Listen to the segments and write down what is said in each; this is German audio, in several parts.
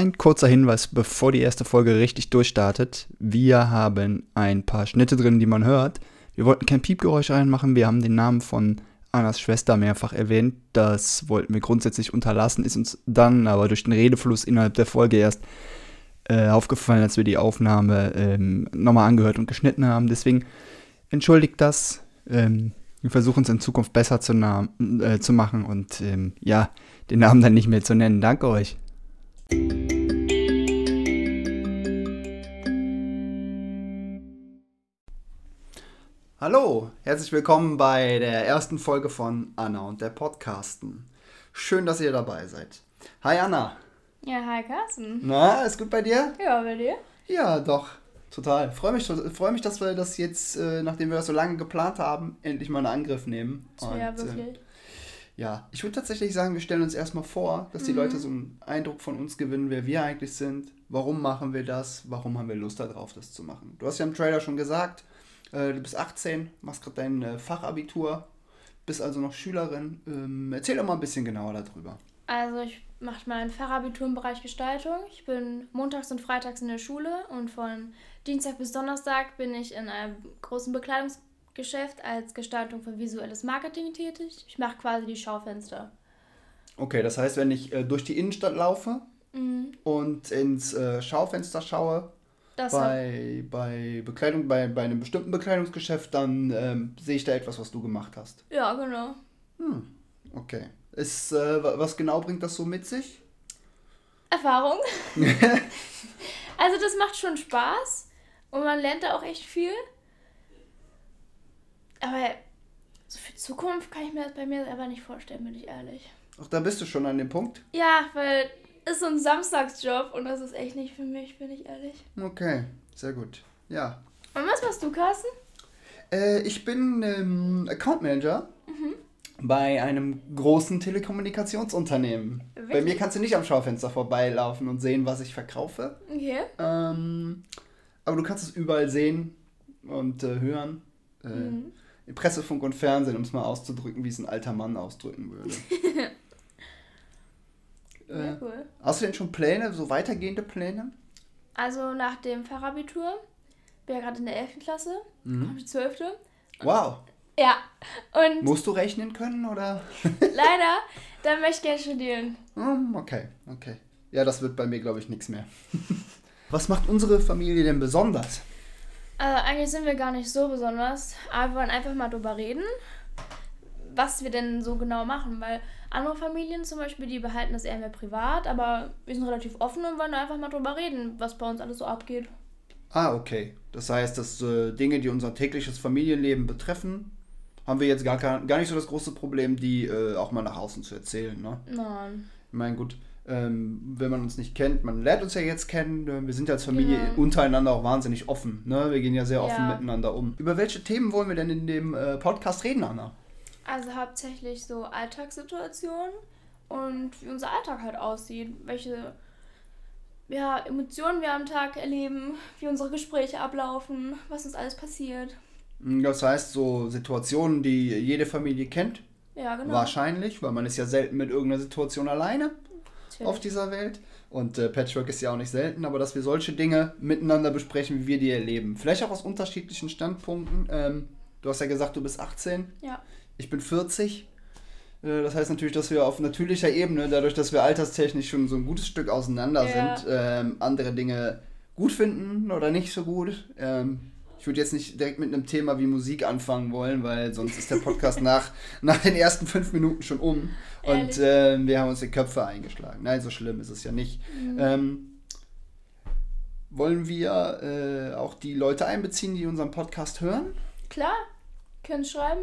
Ein kurzer Hinweis, bevor die erste Folge richtig durchstartet. Wir haben ein paar Schnitte drin, die man hört. Wir wollten kein Piepgeräusch reinmachen. Wir haben den Namen von Annas Schwester mehrfach erwähnt. Das wollten wir grundsätzlich unterlassen, ist uns dann aber durch den Redefluss innerhalb der Folge erst äh, aufgefallen, als wir die Aufnahme ähm, nochmal angehört und geschnitten haben. Deswegen entschuldigt das. Ähm, wir versuchen es in Zukunft besser zu, äh, zu machen und ähm, ja, den Namen dann nicht mehr zu nennen. Danke euch. Hallo, herzlich willkommen bei der ersten Folge von Anna und der Podcasten. Schön, dass ihr dabei seid. Hi Anna. Ja, hi Carsten. Na, ist gut bei dir? Ja, bei dir? Ja, doch. Total. Freue mich, freu mich, dass wir das jetzt, äh, nachdem wir das so lange geplant haben, endlich mal einen Angriff nehmen. Und, ja, wirklich. Äh, ja, ich würde tatsächlich sagen, wir stellen uns erstmal vor, dass die mhm. Leute so einen Eindruck von uns gewinnen, wer wir eigentlich sind, warum machen wir das, warum haben wir Lust darauf, das zu machen. Du hast ja im Trailer schon gesagt, äh, du bist 18, machst gerade dein äh, Fachabitur, bist also noch Schülerin. Ähm, erzähl doch mal ein bisschen genauer darüber. Also ich mache mein Fachabitur im Bereich Gestaltung. Ich bin montags und freitags in der Schule und von Dienstag bis Donnerstag bin ich in einem großen Bekleidungsgeschäft als Gestaltung für visuelles Marketing tätig. Ich mache quasi die Schaufenster. Okay, das heißt, wenn ich äh, durch die Innenstadt laufe mhm. und ins äh, Schaufenster schaue, das bei, bei Bekleidung, bei, bei einem bestimmten Bekleidungsgeschäft, dann ähm, sehe ich da etwas, was du gemacht hast. Ja, genau. Hm, okay. Ist, äh, was genau bringt das so mit sich? Erfahrung. also das macht schon Spaß und man lernt da auch echt viel. Aber so für Zukunft kann ich mir das bei mir selber nicht vorstellen, bin ich ehrlich. Ach, da bist du schon an dem Punkt? Ja, weil ist so ein Samstagsjob und das ist echt nicht für mich, bin ich ehrlich. Okay, sehr gut. Ja. Und was machst du, Carsten? Äh, ich bin ähm, Account Manager mhm. bei einem großen Telekommunikationsunternehmen. Wirklich? Bei mir kannst du nicht am Schaufenster vorbeilaufen und sehen, was ich verkaufe. Okay. Ähm, aber du kannst es überall sehen und äh, hören. Äh, mhm. Presse, Funk und Fernsehen, um es mal auszudrücken, wie es ein alter Mann ausdrücken würde. Äh, cool. Hast du denn schon Pläne, so weitergehende Pläne? Also nach dem Fachabitur bin ja gerade in der 11. Klasse, mhm. kommt die 12. Wow. Ja. Und Musst du rechnen können oder? leider, dann möchte ich gerne studieren. Okay, okay. Ja, das wird bei mir, glaube ich, nichts mehr. Was macht unsere Familie denn besonders? Also eigentlich sind wir gar nicht so besonders, aber wir wollen einfach mal drüber reden, was wir denn so genau machen, weil andere Familien zum Beispiel, die behalten das eher mehr privat, aber wir sind relativ offen und wollen einfach mal drüber reden, was bei uns alles so abgeht. Ah, okay. Das heißt, dass äh, Dinge, die unser tägliches Familienleben betreffen, haben wir jetzt gar, gar nicht so das große Problem, die äh, auch mal nach außen zu erzählen, ne? Nein. Ich meine, gut, ähm, wenn man uns nicht kennt, man lernt uns ja jetzt kennen, äh, wir sind ja als Familie genau. untereinander auch wahnsinnig offen, ne? Wir gehen ja sehr offen ja. miteinander um. Über welche Themen wollen wir denn in dem äh, Podcast reden, Anna? Also hauptsächlich so Alltagssituationen und wie unser Alltag halt aussieht, welche ja, Emotionen wir am Tag erleben, wie unsere Gespräche ablaufen, was uns alles passiert. Hm, das heißt, so Situationen, die jede Familie kennt. Ja, genau. Wahrscheinlich, weil man ist ja selten mit irgendeiner Situation alleine Natürlich. auf dieser Welt. Und äh, Patchwork ist ja auch nicht selten, aber dass wir solche Dinge miteinander besprechen, wie wir die erleben. Vielleicht auch aus unterschiedlichen Standpunkten. Ähm, du hast ja gesagt, du bist 18. Ja. Ich bin 40. Äh, das heißt natürlich, dass wir auf natürlicher Ebene, dadurch, dass wir alterstechnisch schon so ein gutes Stück auseinander ja. sind, ähm, andere Dinge gut finden oder nicht so gut. Ähm, ich würde jetzt nicht direkt mit einem Thema wie Musik anfangen wollen, weil sonst ist der Podcast nach, nach den ersten fünf Minuten schon um. Und äh, wir haben uns die Köpfe eingeschlagen. Nein, so schlimm ist es ja nicht. Mhm. Ähm, wollen wir äh, auch die Leute einbeziehen, die unseren Podcast hören? Klar, können schreiben.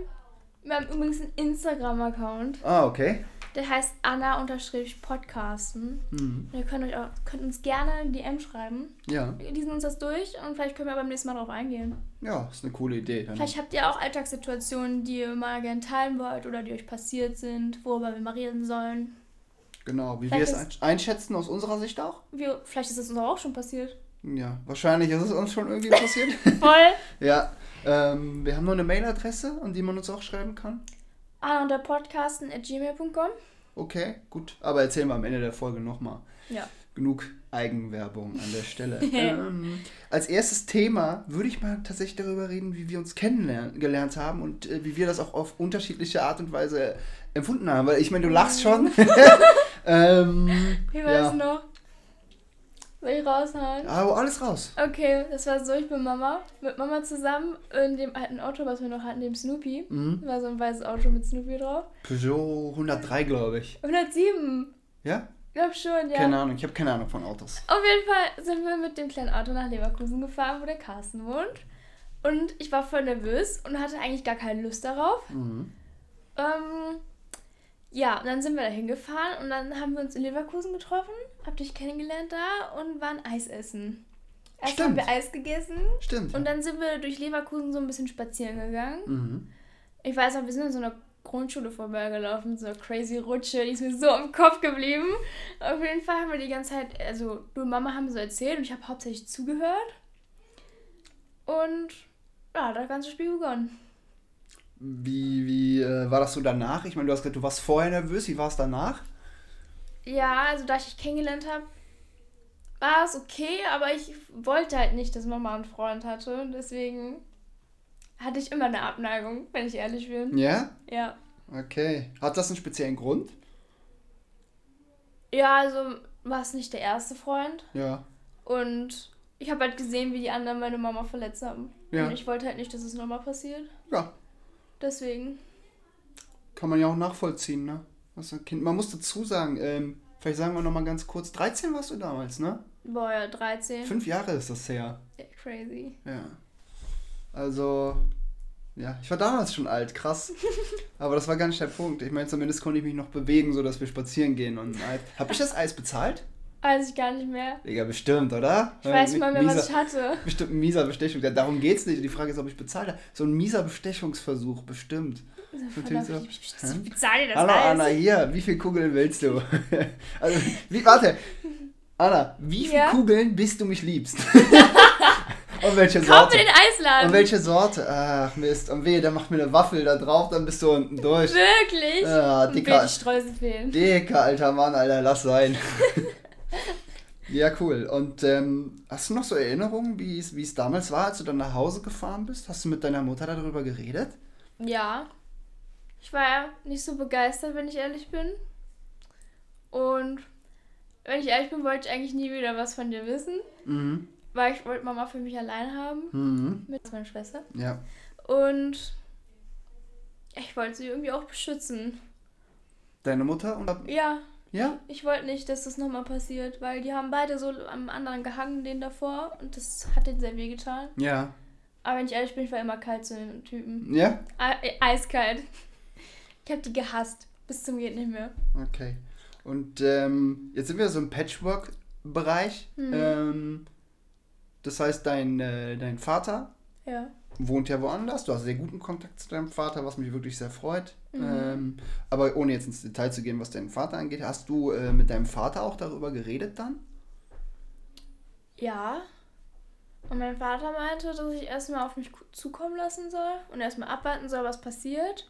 Wir haben übrigens einen Instagram-Account. Ah, okay. Der heißt Anna-Podcasten. Mhm. Ihr könnt, euch auch, könnt uns gerne ein DM schreiben. Ja. Wir lesen uns das durch und vielleicht können wir beim nächsten Mal darauf eingehen. Ja, ist eine coole Idee. Dann. Vielleicht habt ihr auch Alltagssituationen, die ihr mal gerne teilen wollt oder die euch passiert sind, worüber wir mal reden sollen. Genau, wie vielleicht wir es einschätzen aus unserer Sicht auch. Wir, vielleicht ist es uns auch schon passiert. Ja, wahrscheinlich ist es uns schon irgendwie passiert. Voll. ja. Ähm, wir haben noch eine Mailadresse, an die man uns auch schreiben kann. Ah, unter podcasten at gmail.com. Okay, gut. Aber erzählen wir am Ende der Folge nochmal. Ja. Genug Eigenwerbung an der Stelle. ähm, als erstes Thema würde ich mal tatsächlich darüber reden, wie wir uns kennengelernt haben und äh, wie wir das auch auf unterschiedliche Art und Weise empfunden haben. Weil ich meine, du lachst schon. ähm, Wie war ja. es noch? Soll ich raushauen? Aber alles raus. Okay, das war so, ich bin Mama, mit Mama zusammen in dem alten Auto, was wir noch hatten, dem Snoopy. Mhm. War so ein weißes Auto mit Snoopy drauf. Peugeot 103, glaube ich. 107, Ja? glaub schon, ja. Keine Ahnung, ich habe keine Ahnung von Autos. Auf jeden Fall sind wir mit dem kleinen Auto nach Leverkusen gefahren, wo der Carsten wohnt. Und ich war voll nervös und hatte eigentlich gar keine Lust darauf. Mhm. Ähm, ja, und dann sind wir da hingefahren und dann haben wir uns in Leverkusen getroffen, hab dich kennengelernt da und waren Eis essen. Erst Stimmt. haben wir Eis gegessen Stimmt. und dann sind wir durch Leverkusen so ein bisschen spazieren gegangen. mhm. Ich weiß noch, wir sind in so einer Grundschule vorbeigelaufen, so eine crazy Rutsche, die ist mir so im Kopf geblieben. Auf jeden Fall haben wir die ganze Zeit, also du und Mama haben so erzählt und ich habe hauptsächlich zugehört. Und ja, das ganze Spiel begonnen. Wie, wie äh, war das so danach? Ich meine, du hast gesagt, du warst vorher nervös. Wie war es danach? Ja, also da ich dich kennengelernt habe, war es okay, aber ich wollte halt nicht, dass Mama einen Freund hatte. Und deswegen hatte ich immer eine Abneigung, wenn ich ehrlich bin. Ja? Ja. Okay. Hat das einen speziellen Grund? Ja, also war es nicht der erste Freund. Ja. Und ich habe halt gesehen, wie die anderen meine Mama verletzt haben. Ja. Und ich wollte halt nicht, dass es nochmal passiert. Ja. Deswegen. Kann man ja auch nachvollziehen, ne? Was ein Kind. Man muss dazu sagen, ähm, vielleicht sagen wir nochmal ganz kurz, 13 warst du damals, ne? Boah, ja, 13. Fünf Jahre ist das her. Ja, Crazy. Ja. Also, ja, ich war damals schon alt, krass. Aber das war gar nicht der Punkt. Ich meine, zumindest konnte ich mich noch bewegen, sodass wir spazieren gehen und Eis. Hab ich das Eis bezahlt? Weiß ich gar nicht mehr. Digga, bestimmt, oder? Ich weiß nicht mal mehr, was Mieser- ich hatte. Bestimmt ein mieser Bestechung. Ja, darum geht's nicht. Die Frage ist, ob ich bezahle. So ein mieser Bestechungsversuch, bestimmt. Natürlich so. Ich, ich, bezahle dir das Hallo Eis. Anna, hier, wie viele Kugeln willst du? also, wie, warte. Anna, wie viele Ja? Kugeln bist du mich liebst? Und welche Kauf Sorte? mir den Eisladen. Und welche Sorte? Ach Mist, und wehe, der macht mir eine Waffel da drauf, dann bist du unten durch. Wirklich? Ja, dicker, Bitte Streusel fehlen. dicker alter Mann, Alter, lass sein. ja, cool. Und ähm, hast du noch so Erinnerungen, wie es damals war, als du dann nach Hause gefahren bist? Hast du mit deiner Mutter darüber geredet? Ja. Ich war ja nicht so begeistert, wenn ich ehrlich bin. Und wenn ich ehrlich bin, wollte ich eigentlich nie wieder was von dir wissen. Mhm. Weil ich wollte Mama für mich allein haben. Mhm. Mit meiner Schwester. Ja. Und ich wollte sie irgendwie auch beschützen. Deine Mutter? Und, Ja, ja? ich wollte nicht, dass das nochmal passiert, weil die haben beide so am anderen gehangen, den davor. Und das hat denen sehr weh getan. Ja. Aber wenn ich ehrlich bin, ich war immer kalt zu den Typen. Ja? E eiskalt. Ich habe die gehasst. Bis zum geht nicht mehr. Okay. Und ähm, jetzt sind wir so im Patchwork-Bereich. Mhm. Ähm, das heißt, dein, äh, dein Vater Ja. wohnt ja woanders. Du hast sehr guten Kontakt zu deinem Vater, was mich wirklich sehr freut. Mhm. Ähm, aber ohne jetzt ins Detail zu gehen, was deinen Vater angeht, hast du äh, mit deinem Vater auch darüber geredet dann? Ja. Und mein Vater meinte, dass ich erstmal auf mich zukommen lassen soll und erstmal abwarten soll, was passiert.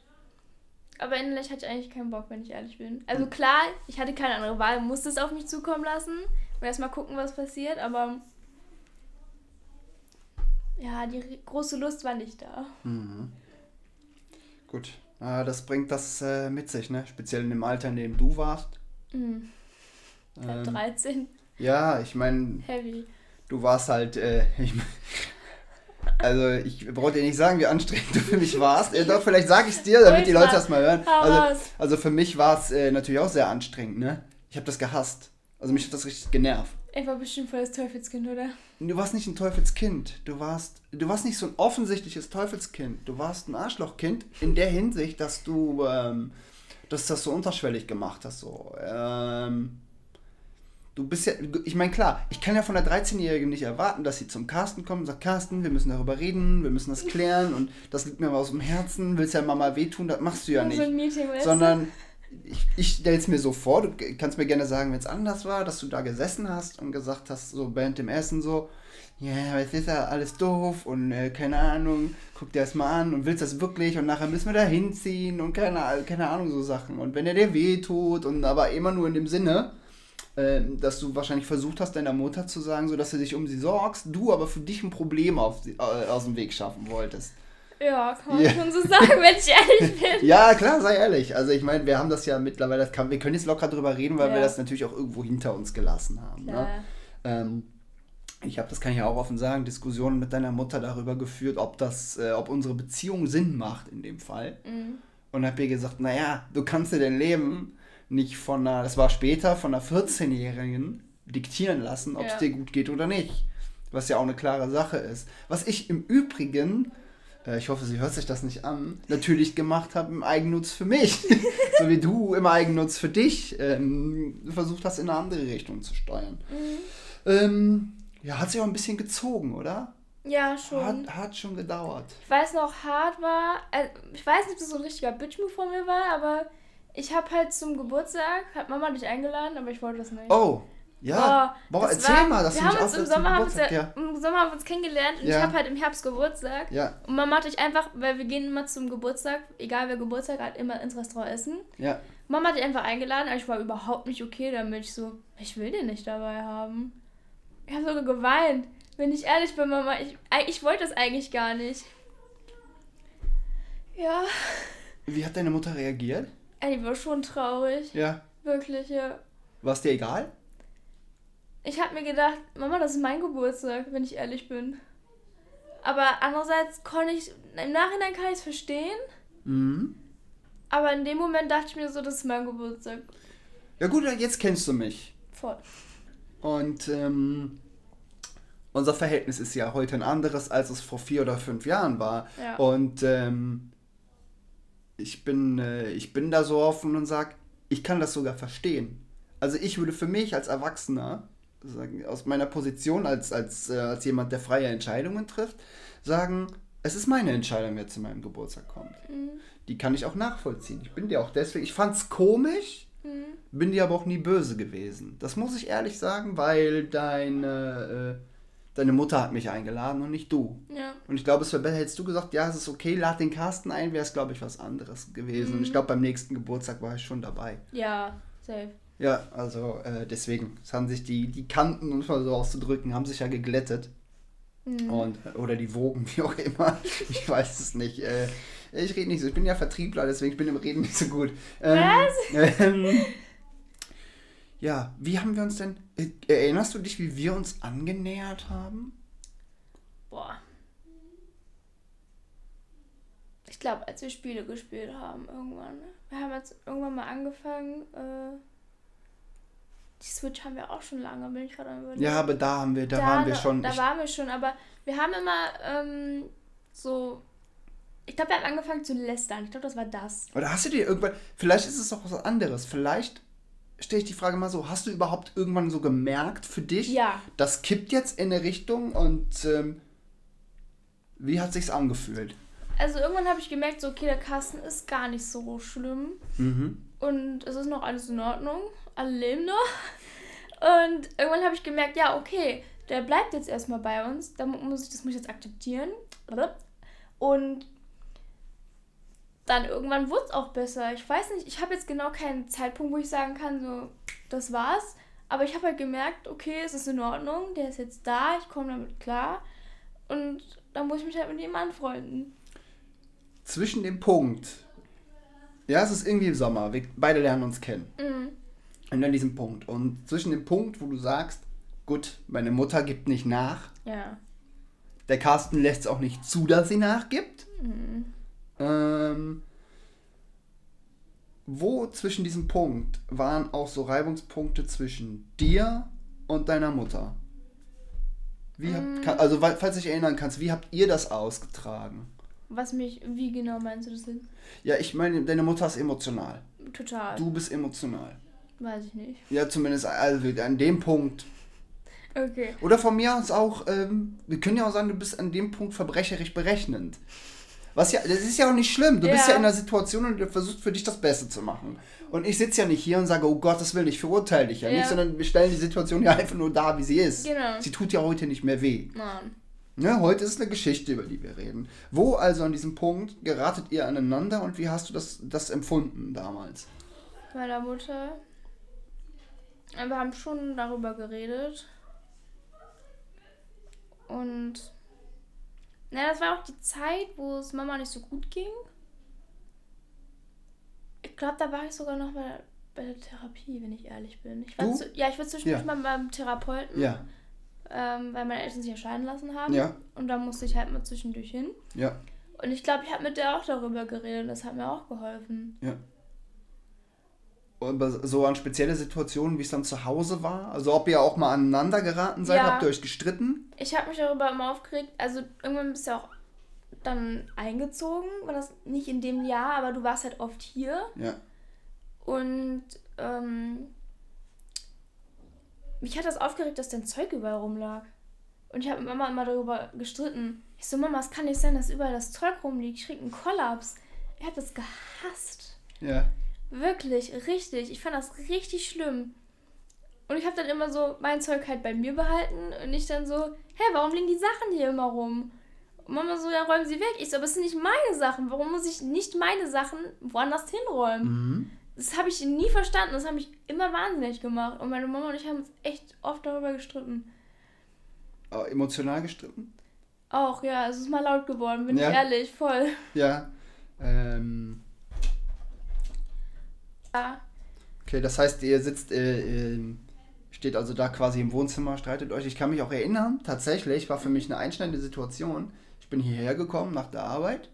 Aber innerlich hatte ich eigentlich keinen Bock, wenn ich ehrlich bin. Also klar, ich hatte keine andere Wahl, musste es auf mich zukommen lassen und erstmal gucken, was passiert, aber ja, die große Lust war nicht da. Mhm. Gut. Äh, das bringt das äh, mit sich, ne? Speziell in dem Alter, in dem du warst. Mhm. Ähm, 13, ja, ich meine, heavy. du warst halt, äh, ich, also ich brauche dir nicht sagen, wie anstrengend du für mich warst. Äh, doch, vielleicht sage ich es dir, damit die. Leute das mal hören. Also, also für mich war es äh, natürlich auch sehr anstrengend, ne? Ich habe das gehasst. Also mich hat das richtig genervt. Ich war bestimmt voll das Teufelskind, oder? Du warst nicht ein Teufelskind. Du warst, du warst nicht so ein offensichtliches Teufelskind. Du warst ein Arschlochkind in der Hinsicht, dass du ähm, dass das so unterschwellig gemacht hast. So. Ähm, du bist ja, ich meine, klar, ich kann ja von der 13-Jährigen nicht erwarten, dass sie zum Carsten kommt und sagt, Carsten, wir müssen darüber reden, wir müssen das klären und das liegt mir aus dem Herzen, willst ja Mama wehtun, das machst du ja So nicht ein Meeting, weißt sondern ich, ich stelle es mir so vor, du kannst mir gerne sagen, wenn es anders war, dass du da gesessen hast und gesagt hast, so während dem Essen so, ja, aber jetzt ist ja alles doof und äh, keine Ahnung, guck dir das mal an und willst das wirklich und nachher müssen wir da hinziehen und keine, keine Ahnung, so Sachen. Und wenn er dir weh tut und aber immer nur in dem Sinne, dass du wahrscheinlich versucht hast, deiner Mutter zu sagen, so dass du dich um sie sorgst, du aber für dich ein Problem auf, äh, aus dem Weg schaffen wolltest. Ja, kann man ja. schon so sagen, wenn ich ehrlich bin. Ja, klar, sei ehrlich. Also ich meine, wir haben das ja mittlerweile, das kann, wir können jetzt locker drüber reden, weil ja. wir das natürlich auch irgendwo hinter uns gelassen haben. Ne? Ähm, ich habe, das kann ich ja auch offen sagen, Diskussionen mit deiner Mutter darüber geführt, ob das, äh, ob unsere Beziehung Sinn macht in dem Fall. Mhm. Und habe ihr gesagt, naja, du kannst dir dein Leben nicht von einer, das war später, von einer 14-Jährigen diktieren lassen, ob es ja. dir gut geht oder nicht. Was ja auch eine klare Sache ist. Was ich im Übrigen, äh, ich hoffe, sie hört sich das nicht an, natürlich gemacht habe im Eigennutz für mich. so wie du im Eigennutz für dich ähm, versucht hast, in eine andere Richtung zu steuern. Mhm. Ähm, ja, hat sich auch ein bisschen gezogen, oder? Ja, schon. Hat, hat schon gedauert. Ich weiß noch, hart war, also ich weiß nicht, ob das so ein richtiger Bitch-Move von mir war, aber ich habe halt zum Geburtstag, hat Mama dich eingeladen, aber ich wollte das nicht. Oh, ja. Boah, Boah erzähl war, mal, dass wir du haben uns im Sommer, haben ja, ja. im Sommer haben wir uns kennengelernt und ja. ich habe halt im Herbst Geburtstag. Ja. Und Mama hat dich einfach, weil wir gehen immer zum Geburtstag, egal wer Geburtstag hat, immer ins Restaurant essen. Ja. Mama hat dich einfach eingeladen, aber ich war überhaupt nicht okay damit. Ich so, ich will den nicht dabei haben. Ich habe sogar geweint. Wenn ich ehrlich bin, Mama, ich, ich wollte das eigentlich gar nicht. Ja. Wie hat deine Mutter reagiert? Ey, die war schon traurig. Ja. Wirklich, ja. War es dir egal? Ich habe mir gedacht, Mama, das ist mein Geburtstag, wenn ich ehrlich bin. Aber andererseits konnte ich, im Nachhinein kann ich es verstehen. Mhm. Aber in dem Moment dachte ich mir so, das ist mein Geburtstag. Ja gut, jetzt kennst du mich. Voll. Und ähm, unser Verhältnis ist ja heute ein anderes, als es vor vier oder fünf Jahren war. Ja. Und ähm, ich bin, äh, ich bin da so offen und sage, ich kann das sogar verstehen. Also ich würde für mich als Erwachsener, sagen, aus meiner Position als, als, äh, als jemand, der freie Entscheidungen trifft, sagen, es ist meine Entscheidung, wer zu meinem Geburtstag kommt. Mhm. Die kann ich auch nachvollziehen. Ich bin dir auch deswegen, ich fand es komisch, mhm. bin dir aber auch nie böse gewesen. Das muss ich ehrlich sagen, weil deine... Äh, deine Mutter hat mich eingeladen und nicht du. Ja. Und ich glaube, es wäre besser, hättest du gesagt, ja, es ist okay, lad den Carsten ein, wäre es, glaube ich, was anderes gewesen. Mhm. Und ich mhm. glaube, beim nächsten Geburtstag war ich schon dabei. Ja, safe. Ja, also äh, deswegen, es haben sich die, die Kanten, um es mal so auszudrücken, haben sich ja geglättet. Mhm. Und, oder die Wogen, wie auch immer. Ich weiß es nicht. Äh, ich rede nicht so, ich bin ja Vertriebler, deswegen bin ich im Reden nicht so gut. Ähm, was? Ähm, ja, wie haben wir uns denn. Äh, erinnerst du dich, wie wir uns angenähert haben? Boah. Ich glaube, als wir Spiele gespielt haben, irgendwann. Ne? Wir haben jetzt irgendwann mal angefangen. Äh, die Switch haben wir auch schon lange, bin ich gerade überlegen. Ja, aber da haben wir, da, da waren wir schon. Da waren wir schon, aber wir haben immer ähm, so. Ich glaube, wir haben angefangen zu lästern. Ich glaube, das war das. Oder hast du dir irgendwann. Vielleicht ist es auch was anderes. Vielleicht stelle ich die Frage mal so, hast du überhaupt irgendwann so gemerkt für dich, ja. das kippt jetzt in eine Richtung und ähm, wie hat sich's angefühlt? Also irgendwann habe ich gemerkt, so okay, der Kasten ist gar nicht so schlimm mhm. und es ist noch alles in Ordnung, alle leben noch und irgendwann habe ich gemerkt, ja okay, der bleibt jetzt erstmal bei uns, da muss ich, das muss ich jetzt akzeptieren und dann irgendwann wurde es auch besser. Ich weiß nicht, ich habe jetzt genau keinen Zeitpunkt, wo ich sagen kann, so, das war's. Aber ich habe halt gemerkt, okay, es ist in Ordnung, der ist jetzt da, ich komme damit klar. Und dann muss ich mich halt mit ihm anfreunden. Zwischen dem Punkt, ja, es ist irgendwie im Sommer, wir beide lernen uns kennen. Mhm. Und dann diesem Punkt. Und zwischen dem Punkt, wo du sagst, gut, meine Mutter gibt nicht nach. Ja. Der Carsten lässt es auch nicht zu, dass sie nachgibt. Mhm. Ähm, wo zwischen diesem Punkt waren auch so Reibungspunkte zwischen dir und deiner Mutter? Wie habt, mm. kann, also falls du dich erinnern kannst, wie habt ihr das ausgetragen? Was mich, wie genau meinst du das denn? Ja, ich meine, deine Mutter ist emotional. Total. Du bist emotional. Weiß ich nicht. Ja, zumindest also an dem Punkt. Okay. Oder von mir aus auch, ähm, wir können ja auch sagen, du bist an dem Punkt verbrecherisch berechnend. Was ja, das ist ja auch nicht schlimm. Du ja. bist ja in einer Situation und du versuchst für dich das Beste zu machen. Und ich sitze ja nicht hier und sage, oh Gott, das will ich verurteile dich ja, ja, nicht, sondern wir stellen die Situation ja einfach nur da, wie sie ist. Genau. Sie tut ja heute nicht mehr weh. Nein. Ne, heute ist eine Geschichte, über die wir reden. Wo also an diesem Punkt geratet ihr aneinander und wie hast du das, das empfunden damals? Meiner Mutter. Wir haben schon darüber geredet. Und na, das war auch die Zeit, wo es Mama nicht so gut ging. Ich glaube, da war ich sogar noch bei, bei der Therapie, wenn ich ehrlich bin. Ich war zu, ja, ich war zwischendurch Ja. mal beim Therapeuten, Ja, ähm, weil meine Eltern sich entscheiden lassen haben. Ja. Und da musste ich halt mal zwischendurch hin. ja, Und ich glaube, ich habe mit der auch darüber geredet und das hat mir auch geholfen. ja. So an spezielle Situationen, wie es dann zu Hause war? Also ob ihr auch mal aneinander geraten seid, Ja. habt ihr euch gestritten? Ich habe mich darüber immer aufgeregt. Also irgendwann bist du auch dann eingezogen. War das nicht in dem Jahr, aber du warst halt oft hier. Ja. Und ähm, mich hat das aufgeregt, dass dein Zeug überall rumlag. Und ich habe mit Mama immer darüber gestritten. Ich so, Mama, es kann nicht sein, dass überall das Zeug rumliegt. Ich krieg einen Kollaps. Ich habe das gehasst. Ja. Wirklich, richtig. Ich fand das richtig schlimm. Und ich habe dann immer so mein Zeug halt bei mir behalten und ich dann so, hä, warum liegen die Sachen hier immer rum? Und Mama so, ja, räumen sie weg. Ich so, aber es sind nicht meine Sachen. Warum muss ich nicht meine Sachen woanders hinräumen? Mhm. Das habe ich nie verstanden. Das hat mich immer wahnsinnig gemacht. Und meine Mama und ich haben uns echt oft darüber gestritten. Aber emotional gestritten? Auch, ja, es ist mal laut geworden, bin Ja. ich ehrlich, voll. Ja. Ähm, Okay, das heißt, ihr sitzt, äh, ähm, steht also da quasi im Wohnzimmer, streitet euch. Ich kann mich auch erinnern, tatsächlich war für mich eine einschneidende Situation. Ich bin hierher gekommen nach der Arbeit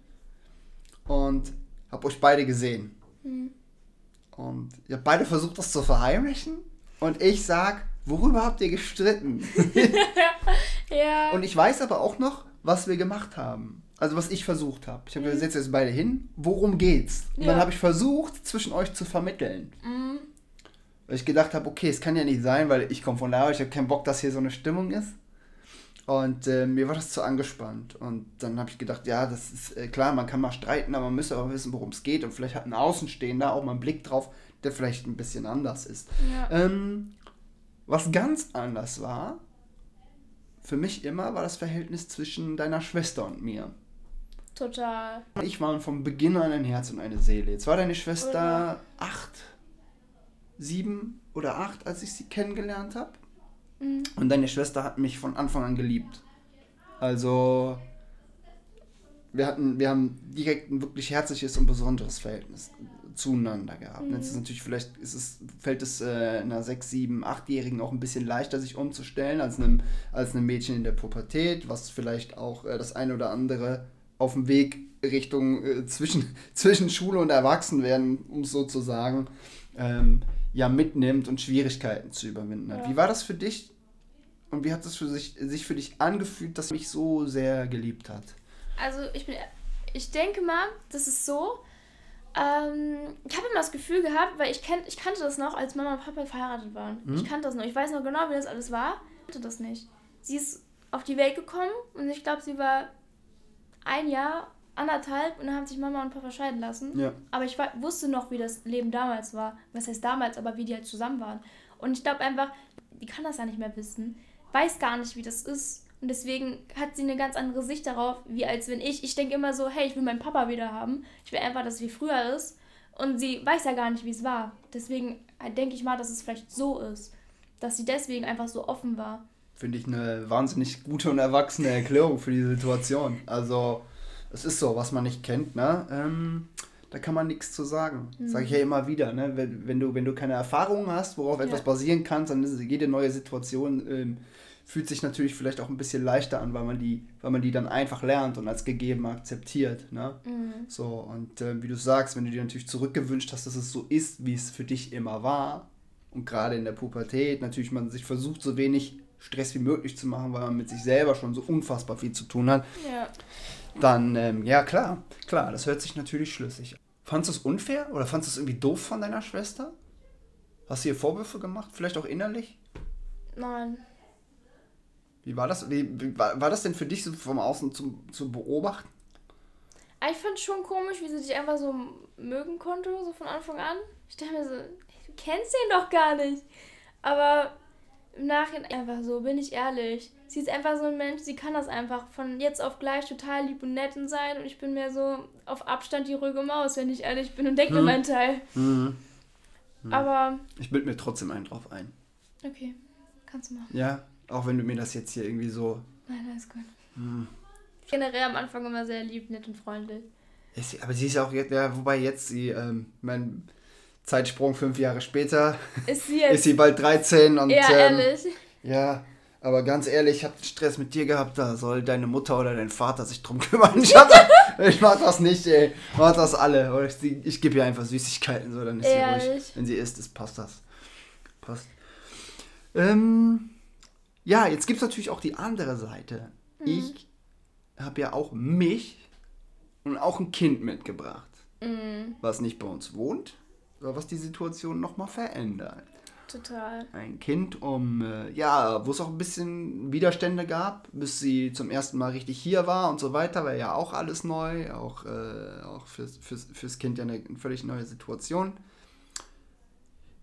und habe euch beide gesehen. Hm. Und ihr habt beide versucht, das zu verheimlichen. Und ich sag, worüber habt ihr gestritten? ja. Und ich weiß aber auch noch, was wir gemacht haben. Also was ich versucht habe. Ich habe gesagt, setzt jetzt beide hin. Worum geht's? Und dann Ja. habe ich versucht, zwischen euch zu vermitteln. Mm, Weil ich gedacht habe, okay, es kann ja nicht sein, weil ich komme von da, ich habe keinen Bock, dass hier so eine Stimmung ist. Und äh, mir war das zu angespannt. Und dann habe ich gedacht, ja, das ist äh, klar, man kann mal streiten, aber man müsste aber wissen, worum es geht. Und vielleicht hat ein Außenstehender auch mal einen Blick drauf, der vielleicht ein bisschen anders ist. ja. Ähm, was ganz anders war, für mich immer, war das Verhältnis zwischen deiner Schwester und mir. Total. Ich war von Beginn an ein Herz und eine Seele. Jetzt war deine Schwester acht, sieben oder acht, als ich sie kennengelernt habe. Mhm. Und deine Schwester hat mich von Anfang an geliebt. Also, wir hatten, wir haben direkt ein wirklich herzliches und besonderes Verhältnis zueinander gehabt. Jetzt ist natürlich, vielleicht ist es, fällt es äh, einer 6, 7, 8-Jährigen auch ein bisschen leichter, sich umzustellen, als einem, als einem Mädchen in der Pubertät, was vielleicht auch äh, das eine oder andere auf dem Weg Richtung äh, zwischen, zwischen Schule und Erwachsenwerden, um es so zu sagen, ähm, ja mitnimmt und Schwierigkeiten zu überwinden hat. Ja. Wie war das für dich und wie hat es für sich, sich für dich angefühlt, dass mich so sehr geliebt hat? Also ich bin, ich denke mal, das ist so. Ähm, ich habe immer das Gefühl gehabt, weil ich, kenn, ich kannte das noch, als Mama und Papa verheiratet waren. Ich kannte das noch. Ich weiß noch genau, wie das alles war. Ich kannte das nicht. Sie ist auf die Welt gekommen und ich glaube, sie war ein Jahr, anderthalb und dann haben sich Mama und Papa scheiden lassen. Ja. Aber ich wa- wusste noch, wie das Leben damals war. Was heißt damals, aber wie die halt zusammen waren. Und ich glaube einfach, die kann das ja nicht mehr wissen. Weiß gar nicht, wie das ist. Und deswegen hat sie eine ganz andere Sicht darauf, wie als wenn ich. Ich denke immer so, hey, ich will meinen Papa wieder haben. Ich will einfach, dass es wie früher ist. Und sie weiß ja gar nicht, wie es war. Deswegen äh, denke ich mal, dass es vielleicht so ist. Dass sie deswegen einfach so offen war. Finde ich eine wahnsinnig gute und erwachsene Erklärung für die Situation. Also, es ist so, was man nicht kennt, ne? Ähm, da kann man nichts zu sagen. Sage ich ja immer wieder, ne? Wenn, wenn, du, wenn du keine Erfahrung hast, worauf etwas Ja. basieren kann, dann ist jede neue Situation ähm, fühlt sich natürlich vielleicht auch ein bisschen leichter an, weil man die, weil man die dann einfach lernt und als gegeben akzeptiert, ne? So, und ähm, wie du sagst, wenn du dir natürlich zurückgewünscht hast, dass es so ist, wie es für dich immer war, und gerade in der Pubertät natürlich man sich versucht, so wenig Stress wie möglich zu machen, weil man mit sich selber schon so unfassbar viel zu tun hat, Ja. dann, ähm, ja klar, klar, das hört sich natürlich schlüssig an. Fandest du es unfair oder fandest du es irgendwie doof von deiner Schwester? Hast du ihr Vorwürfe gemacht, vielleicht auch innerlich? Nein. Wie war das? Wie, wie, war, war das denn für dich so vom Außen zu, zu beobachten? Aber ich fand schon komisch, wie sie dich einfach so mögen konnte, so von Anfang an. Ich dachte mir so, du kennst den doch gar nicht. Aber im Nachhinein einfach so, bin ich ehrlich. Sie ist einfach so ein Mensch, sie kann das einfach von jetzt auf gleich total lieb und nett sein und ich bin mehr so auf Abstand die ruhige Maus, wenn ich ehrlich bin und denke mir Hm. meinen Teil. Aber Ich bild mir trotzdem einen drauf ein. Okay, kannst du machen. Ja, auch wenn du mir das jetzt hier irgendwie so. Nein, alles gut. Hm. Generell am Anfang immer sehr lieb, nett und freundlich. Ist sie, aber sie ist ja auch jetzt, ja, wobei jetzt sie, ähm, mein Zeitsprung fünf Jahre später, Ist sie jetzt ist sie bald 13 und. eher ähm, ehrlich? Ja, aber ganz ehrlich, ich habe Stress mit dir gehabt, da soll deine Mutter oder dein Vater sich drum kümmern. Ich, hab das, ich mach das nicht, ey. Ich mach das alle. Oder ich, ich gebe ihr einfach Süßigkeiten, so, dann ist sie ruhig. Ehrlich? Wenn sie isst, ist, passt das. Passt. Ähm, ja, jetzt gibt es natürlich auch die andere Seite. Ich habe ja auch mich und auch ein Kind mitgebracht, Mhm, was nicht bei uns wohnt, was die Situation nochmal verändert total. ein Kind, um äh, ja, wo es auch ein bisschen Widerstände gab, bis sie zum ersten Mal richtig hier war und so weiter, war ja auch alles neu, auch, äh, auch fürs, fürs, fürs Kind ja eine völlig neue Situation.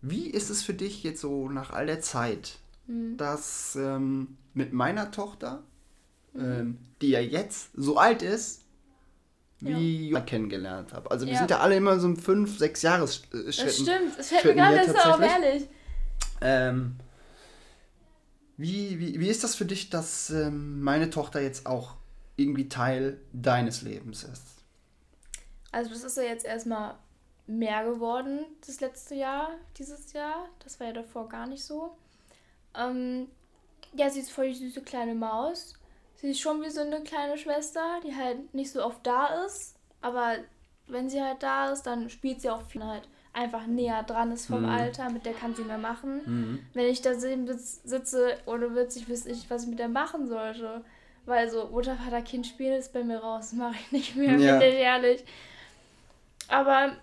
Wie ist es für dich jetzt so nach all der Zeit, Mhm. dass ähm, mit meiner Tochter, ähm, die ja jetzt so alt ist, wie ich kennengelernt habe? Also wir Ja. sind ja alle immer so im 5-, 6 Jahres äh, Das stimmt, es fällt mir gerade hier so auf, ehrlich. Ähm, wie, wie, wie ist das für dich, dass ähm, meine Tochter jetzt auch irgendwie Teil deines Lebens ist? Also das ist ja jetzt erstmal mehr geworden, das letzte Jahr, dieses Jahr. Das war ja davor gar nicht so. Ähm, ja, sie ist voll die süße kleine Maus. Sie ist schon wie so eine kleine Schwester, die halt nicht so oft da ist. Aber wenn sie halt da ist, dann spielt sie auch viel halt einfach näher dran ist vom Mhm. Alter. Mit der kann sie mehr machen. Wenn ich da sitz- sitze oder witzig, wüsste ich, was ich mit der machen sollte. Weil so Mutter, Vater, Kind spielen ist bei mir raus. Mache ich nicht mehr, Ja. bin ich ehrlich. Aber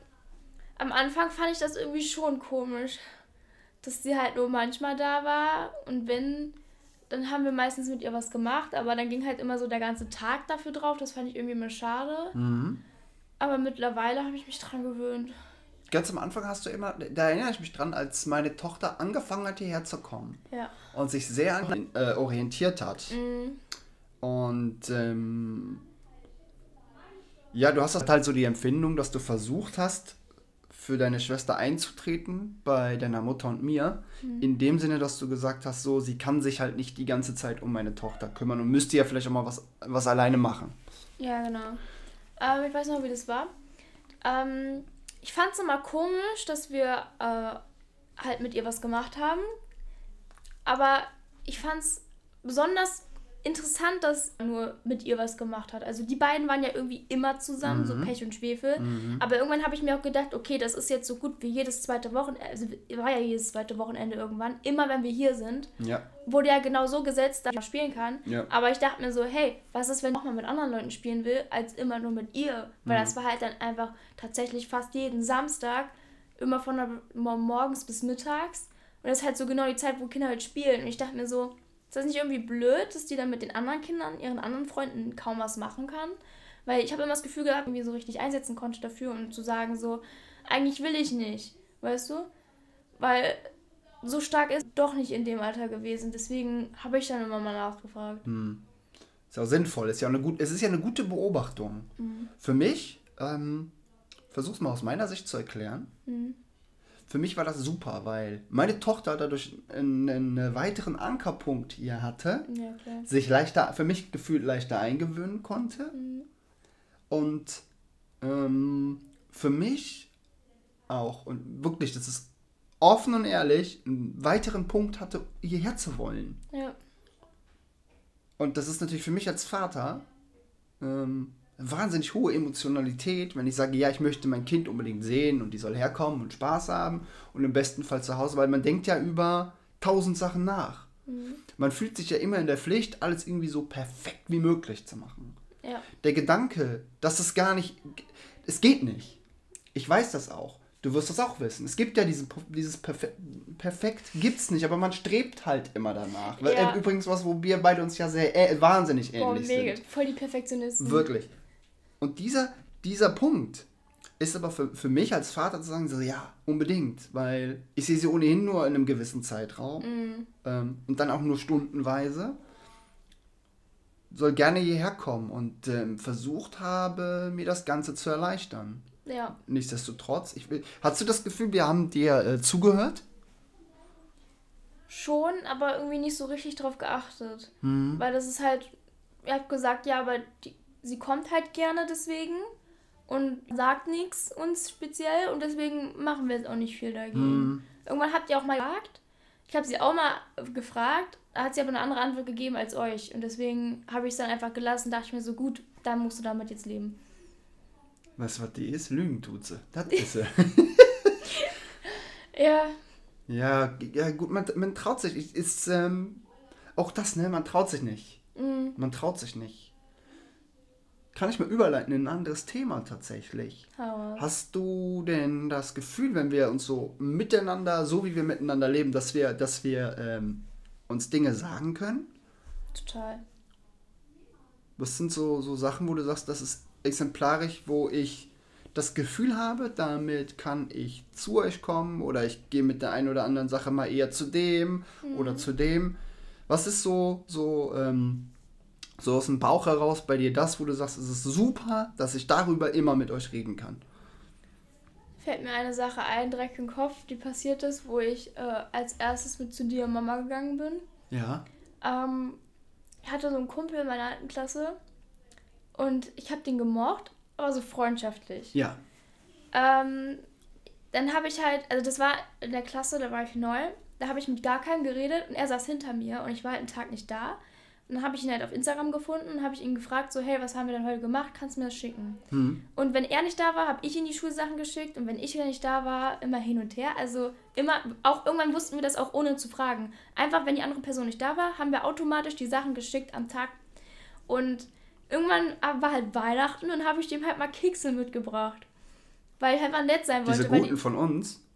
am Anfang fand ich das irgendwie schon komisch, dass sie halt nur manchmal da war und wenn, dann haben wir meistens mit ihr was gemacht, aber dann ging halt immer so der ganze Tag dafür drauf. Das fand ich irgendwie immer schade. Mhm. Aber mittlerweile habe ich mich dran gewöhnt. Ganz am Anfang hast du immer, da erinnere ich mich dran, als meine Tochter angefangen hat, hierher zu kommen Ja. und sich sehr an, äh, orientiert hat. Mhm. Und ähm, ja, du hast halt so die Empfindung, dass du versucht hast, für deine Schwester einzutreten bei deiner Mutter und mir. In dem Sinne, dass du gesagt hast, so, sie kann sich halt nicht die ganze Zeit um meine Tochter kümmern und müsste ja vielleicht auch mal was, was alleine machen. Ja, genau. Ähm, ich weiß noch, wie das war. Ähm, ich fand es immer komisch, dass wir äh, halt mit ihr was gemacht haben. Aber ich fand es besonders interessant, dass er nur mit ihr was gemacht hat. Also die beiden waren ja irgendwie immer zusammen, so Pech und Schwefel. Aber irgendwann habe ich mir auch gedacht, okay, das ist jetzt so gut wie jedes zweite Wochenende, also war ja jedes zweite Wochenende irgendwann, immer wenn wir hier sind Ja. wurde ja genau so gesetzt, dass man spielen kann. Ja. Aber ich dachte mir so, hey, was ist, wenn ich auch mal mit anderen Leuten spielen will, als immer nur mit ihr? Weil das war halt dann einfach tatsächlich fast jeden Samstag, immer von morgens bis mittags. Und das ist halt so genau die Zeit, wo Kinder halt spielen. Und ich dachte mir so, ist das nicht irgendwie blöd, dass die dann mit den anderen Kindern, ihren anderen Freunden kaum was machen kann? Weil ich habe immer das Gefühl gehabt, irgendwie so richtig einsetzen konnte dafür und zu sagen so, eigentlich will ich nicht, weißt du? Weil so stark ist doch nicht in dem Alter gewesen. Deswegen habe ich dann immer mal nachgefragt. Ist ja auch sinnvoll. Ist ja eine gut, es ist ja eine gute Beobachtung. Für mich, ähm, versuch's mal aus meiner Sicht zu erklären. Für mich war das super, weil meine Tochter dadurch einen, einen weiteren Ankerpunkt hier hatte, Ja, sich leichter, für mich gefühlt leichter eingewöhnen konnte. Und ähm, für mich auch, und wirklich, das ist offen und ehrlich, einen weiteren Punkt hatte, hierher zu wollen. Ja. Und das ist natürlich für mich als Vater ähm, wahnsinnig hohe Emotionalität, wenn ich sage, ja, ich möchte mein Kind unbedingt sehen und die soll herkommen und Spaß haben und im besten Fall zu Hause, weil man denkt ja über tausend Sachen nach. Man fühlt sich ja immer in der Pflicht, alles irgendwie so perfekt wie möglich zu machen. Ja. Der Gedanke, dass es gar nicht, es geht nicht. Ich weiß das auch. Du wirst das auch wissen. Es gibt ja diese, dieses Perfe Perfekt, gibt's nicht, aber man strebt halt immer danach. Weil, Ja. äh, Übrigens was, wo wir beide uns ja sehr äh, wahnsinnig Boah, ähnlich mega. sind. Voll die Perfektionisten. Wirklich. Und dieser, dieser Punkt ist aber für, für mich als Vater zu sagen, so ja, unbedingt, weil ich sehe sie ohnehin nur in einem gewissen Zeitraum ähm, und dann auch nur stundenweise. Soll gerne hierher kommen und ähm, versucht habe, mir das Ganze zu erleichtern. Ja. Nichtsdestotrotz, ich will, hast du das Gefühl, wir haben dir äh, zugehört? schon, aber irgendwie nicht so richtig drauf geachtet. Mhm. Weil das ist halt, ihr habt gesagt, ja, aber die, sie kommt halt gerne deswegen und sagt nichts uns speziell und deswegen machen wir jetzt auch nicht viel dagegen. Mhm. Irgendwann habt ihr auch mal gefragt. Ich habe sie auch mal gefragt, hat sie aber eine andere Antwort gegeben als euch. Und deswegen habe ich es dann einfach gelassen, dachte ich mir so, gut, dann musst du damit jetzt leben. Du, was die ist? Lügen tut sie. Das ist sie. Ja, ja, ja, gut, man, man traut sich. Ich- Ist, ähm, auch das, ne? Man traut sich nicht. mm, Man traut sich nicht. Kann ich mal überleiten in ein anderes Thema tatsächlich. Raus. Hast du denn das Gefühl, wenn wir uns so miteinander, so wie wir miteinander leben, dass wir, dass wir ähm, uns Dinge sagen können? total. Was sind so, so Sachen, wo du sagst, das ist exemplarisch, wo ich das Gefühl habe, damit kann ich zu euch kommen oder ich gehe mit der einen oder anderen Sache mal eher zu dem oder zu dem. Was ist so, so, ähm, so aus dem Bauch heraus bei dir das, wo du sagst, es ist super, dass ich darüber immer mit euch reden kann? Fällt mir eine Sache ein, direkt im Kopf, die passiert ist, wo ich äh, als erstes mit zu dir und Mama gegangen bin. Ja. Ähm, ich hatte so einen Kumpel in meiner alten Klasse und ich habe den gemocht, aber so freundschaftlich. Ja. Ähm, dann habe ich halt, also das war in der Klasse, da war ich neu, da habe ich mit gar keinem geredet und er saß hinter mir und ich war halt einen Tag nicht da. Dann habe ich ihn halt auf Instagram gefunden und habe ich ihn gefragt, so, hey, was haben wir denn heute gemacht? Kannst du mir das schicken? Hm. Und wenn er nicht da war, habe ich ihm die Schulsachen geschickt und wenn ich nicht da war, immer hin und her. Also immer, auch irgendwann wussten wir das auch ohne zu fragen. Einfach, wenn die andere Person nicht da war, haben wir automatisch die Sachen geschickt am Tag. Und irgendwann war halt Weihnachten und habe ich dem halt mal Kekse mitgebracht. Weil ich halt mal nett sein wollte. Diese guten von uns,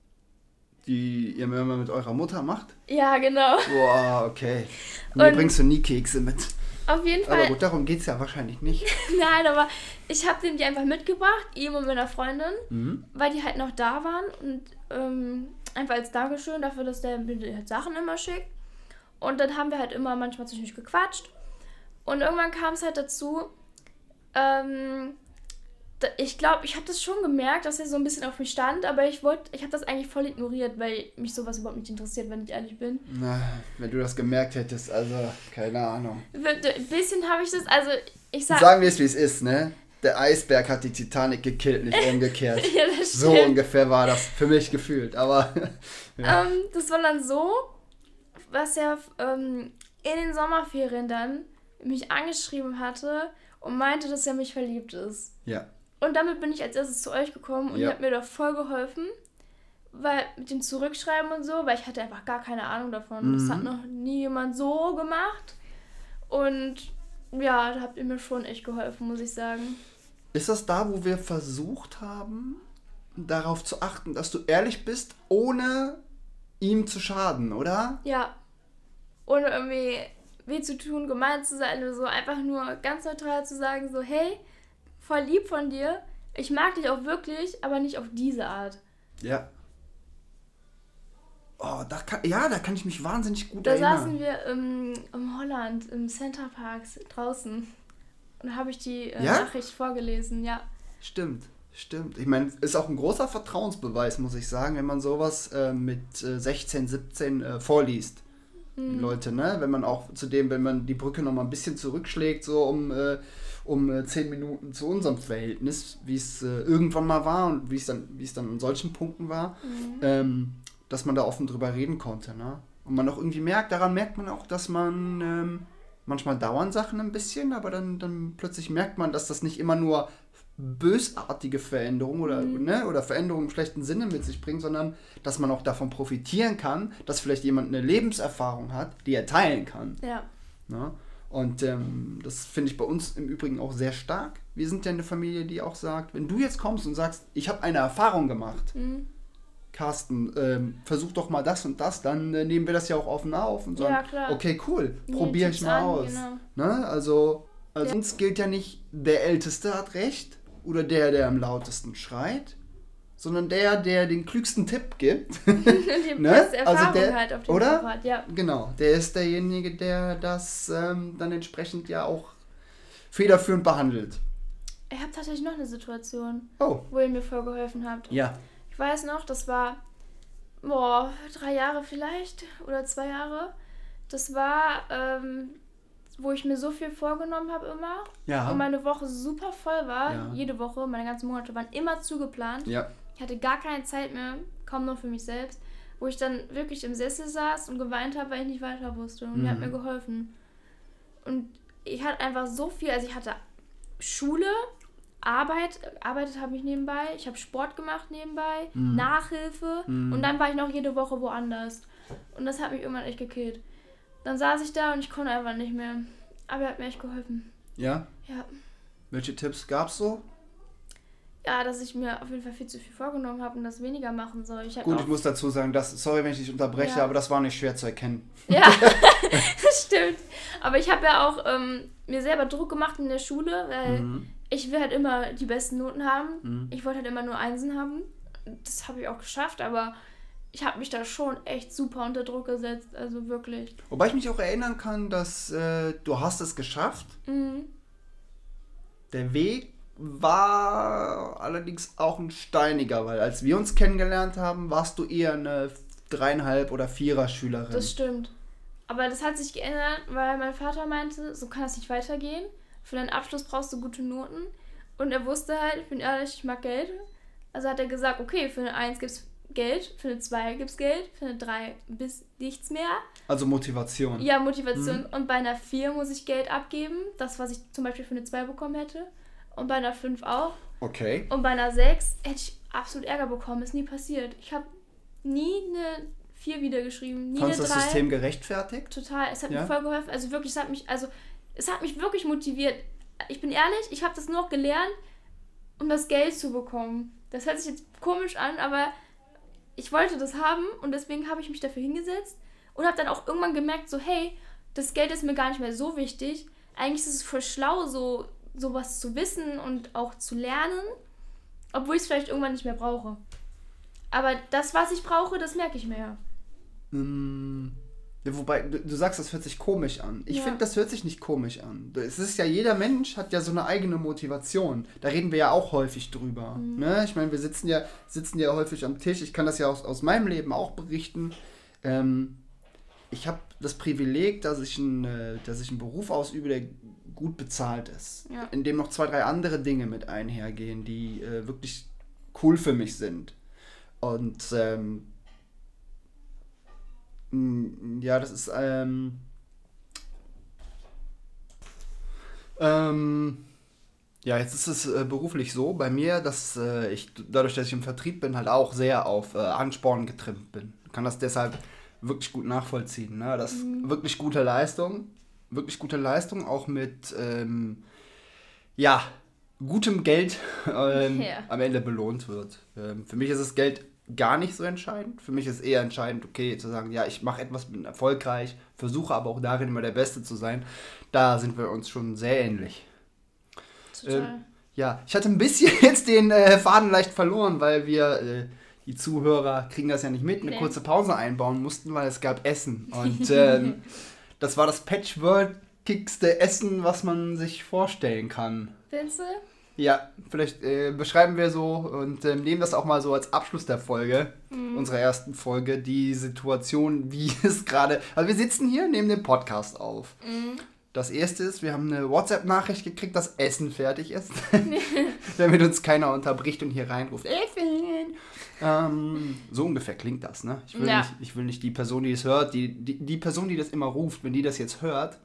die ihr immer mit eurer Mutter macht. ja, genau. Boah, okay. Mir Und- bringst du nie Kekse mit. Auf jeden Aber Fall. gut, darum geht es ja wahrscheinlich nicht. Nein, aber ich habe dem die einfach mitgebracht, ihm und meiner Freundin. Mhm. weil die halt noch da waren und ähm, einfach als Dankeschön dafür, dass der mir halt Sachen immer schickt. Und dann haben wir halt immer manchmal zwischendurch gequatscht. Und irgendwann kam es halt dazu, ähm, ich glaube, ich habe das schon gemerkt, dass er so ein bisschen auf mich stand, aber ich wollte, ich habe das eigentlich voll ignoriert, weil mich sowas überhaupt nicht interessiert, wenn ich ehrlich bin. Na, wenn du das gemerkt hättest, also, keine Ahnung. Ein bisschen habe ich das, also ich sag, Sagen wir es, wie es ist, ne? Der Eisberg hat die Titanic gekillt, nicht umgekehrt. ja, das so stimmt. ungefähr war das für mich gefühlt. Aber ja. Ähm, das war dann so, was er ähm, in den Sommerferien dann mich angeschrieben hatte und meinte, dass er mich verliebt ist. ja. Und damit bin ich als erstes zu euch gekommen und Ja. ihr habt mir da voll geholfen. Weil mit dem Zurückschreiben und so, weil ich hatte einfach gar keine Ahnung davon. Das Mhm. hat noch nie jemand so gemacht. Und ja, da habt ihr mir schon echt geholfen, muss ich sagen. Ist das da, wo wir versucht haben, darauf zu achten, dass du ehrlich bist, ohne ihm zu schaden, oder? Ja. Ohne irgendwie weh zu tun, gemein zu sein oder so. Einfach nur ganz neutral zu sagen, so, hey, voll lieb von dir. Ich mag dich auch wirklich, aber nicht auf diese Art. Ja. Oh, da kann, ja, da kann ich mich wahnsinnig gut Da erinnern. saßen wir im, im Holland, im Center Parks draußen. Und da habe ich die äh, Ja? Nachricht vorgelesen, ja. Stimmt, stimmt. Ich meine, ist auch ein großer Vertrauensbeweis, muss ich sagen, wenn man sowas äh, mit äh, 16, 17 äh, vorliest. Hm. Leute, ne? Wenn man auch zudem, wenn man die Brücke noch mal ein bisschen zurückschlägt, so um, äh, um äh, 10 Minuten zu unserem Verhältnis, wie es äh, irgendwann mal war und wie es dann, wie es dann an solchen Punkten war, Mhm. ähm, dass man da offen drüber reden konnte, ne? Und man auch irgendwie merkt, daran merkt man auch, dass man ähm, manchmal dauern Sachen ein bisschen, aber dann, dann plötzlich merkt man, dass das nicht immer nur bösartige Veränderungen oder, Mhm. ne, oder Veränderungen im schlechten Sinne mit sich bringen, sondern dass man auch davon profitieren kann, dass vielleicht jemand eine Lebenserfahrung hat, die er teilen kann. Ja. Ne? Und ähm, das finde ich bei uns im Übrigen auch sehr stark. Wir sind ja eine Familie, die auch sagt, wenn du jetzt kommst und sagst, ich habe eine Erfahrung gemacht, Mhm. Carsten, ähm, versuch doch mal das und das, dann äh, nehmen wir das ja auch offen auf und sagen, Ja, klar. okay, cool, Nehmen probier Tipps ich mal an, aus. genau. Ne? Also, also uns gilt ja nicht, der Älteste hat recht oder der, der am lautesten schreit, sondern der, der den klügsten Tipp gibt. Ne? Also Erfahrung der- halt auf dem oder? Fahrrad, ja. genau, der ist derjenige, der das ähm, dann entsprechend ja auch federführend behandelt. Ich habe tatsächlich noch eine Situation, Oh, wo ihr mir voll geholfen habt. ja. Ich weiß noch, das war boah, drei Jahre vielleicht oder zwei Jahre. Das war, ähm, wo ich mir so viel vorgenommen habe immer. Ja. Und meine Woche super voll war. Ja. Jede Woche, meine ganzen Monate waren immer zugeplant. Ja. Ich hatte gar keine Zeit mehr, kaum noch für mich selbst. Wo ich dann wirklich im Sessel saß und geweint habe, weil ich nicht weiter wusste. Und der hat Mhm. mir geholfen. Und ich hatte einfach so viel, also ich hatte Schule, Arbeit, arbeitet habe ich nebenbei, ich habe Sport gemacht nebenbei, Mhm. Nachhilfe Mhm. und dann war ich noch jede Woche woanders. Und das hat mich irgendwann echt gekillt. Dann saß ich da und ich konnte einfach nicht mehr. Aber er hat mir echt geholfen. Ja? Ja. Welche Tipps gab's so? Ja, dass ich mir auf jeden Fall viel zu viel vorgenommen habe und das weniger machen soll. Ich Gut, ich muss dazu sagen, dass, sorry, wenn ich dich unterbreche, Ja. aber das war nicht schwer zu erkennen. Ja, das stimmt. Aber ich habe ja auch ähm, mir selber Druck gemacht in der Schule, weil Mhm. ich will halt immer die besten Noten haben. Mhm. Ich wollte halt immer nur Einsen haben. Das habe ich auch geschafft, aber ich habe mich da schon echt super unter Druck gesetzt. Also wirklich. Wobei ich mich auch erinnern kann, dass äh, du hast es geschafft. Mhm. Der Weg war allerdings auch ein steiniger, weil als wir uns kennengelernt haben, warst du eher eine dreieinhalb oder vierer Schülerin. Das stimmt. Aber das hat sich geändert, weil mein Vater meinte, so kann das nicht weitergehen. Für deinen Abschluss brauchst du gute Noten. Und er wusste halt, ich bin ehrlich, ich mag Geld. Also hat er gesagt, okay, für eine 1 gibt's Geld, für eine 2 gibt's Geld, für eine 3 bis nichts mehr. Also Motivation. Ja, Motivation. Und bei einer 4 muss ich Geld abgeben. Das, was ich zum Beispiel für eine 2 bekommen hätte. Und bei einer 5 auch. Okay. Und bei einer 6 hätte ich absolut Ärger bekommen. Ist nie passiert. Ich habe nie eine 4 wiedergeschrieben. Nie Fandest du eine das 3. System gerechtfertigt? Total. Es hat Ja? mir voll geholfen. Also wirklich, es hat mich, also es hat mich wirklich motiviert. Ich bin ehrlich, ich habe das nur noch gelernt, um das Geld zu bekommen. Das hört sich jetzt komisch an, aber ich wollte das haben und deswegen habe ich mich dafür hingesetzt und habe dann auch irgendwann gemerkt, so hey, das Geld ist mir gar nicht mehr so wichtig. Eigentlich ist es voll schlau, so sowas zu wissen und auch zu lernen, obwohl ich es vielleicht irgendwann nicht mehr brauche. Aber das, was ich brauche, das merke ich mir ja. Ja, wobei, du, du sagst, das hört sich komisch an. Ich Ja. finde, das hört sich nicht komisch an. Es ist ja, jeder Mensch hat ja so eine eigene Motivation. Da reden wir ja auch häufig drüber. Mhm. Ne? Ich meine, wir sitzen ja, sitzen ja häufig am Tisch. Ich kann das ja aus, aus meinem Leben auch berichten. Ähm, ich habe das Privileg, dass ich, ein, äh, dass ich einen Beruf ausübe, der gut bezahlt ist. Ja. In dem noch zwei, drei andere Dinge mit einhergehen, die äh, wirklich cool für mich sind. Und ähm, Mm, Ja, das ist, ähm, ähm, ja, jetzt ist es äh, beruflich so bei mir, dass äh, ich dadurch, dass ich im Vertrieb bin, halt auch sehr auf äh, Ansporn getrimmt bin. Ich kann das deshalb wirklich gut nachvollziehen. Ne? Das wirklich gute Leistung, wirklich gute Leistung, auch mit, ähm, ja, gutem Geld ähm, Ja. am Ende belohnt wird. Ähm, für mich ist das Geld gar nicht so entscheidend. Für mich ist eher entscheidend, okay, zu sagen, ja, ich mache etwas, bin erfolgreich, versuche aber auch darin immer der Beste zu sein. Da sind wir uns schon sehr ähnlich. Total. Ähm, ja, ich hatte ein bisschen jetzt den äh, Faden leicht verloren, weil wir, äh, die Zuhörer kriegen das ja nicht mit, eine Nee. kurze Pause einbauen mussten, weil es gab Essen. Und ähm, das war das patchworkigste Essen, was man sich vorstellen kann. Findest du? Ja, vielleicht äh, beschreiben wir so und ähm, nehmen das auch mal so als Abschluss der Folge, unserer ersten Folge, die Situation, wie es gerade. Also wir sitzen hier, nehmen den Podcast auf. Das erste ist, wir haben eine WhatsApp-Nachricht gekriegt, dass Essen fertig ist. Damit uns keiner unterbricht und hier reinruft. Essen! Ähm, so ungefähr klingt das, ne? Ich will, Ja. nicht, ich will nicht die Person, die es hört, die, die, die Person, die das immer ruft, wenn die das jetzt hört,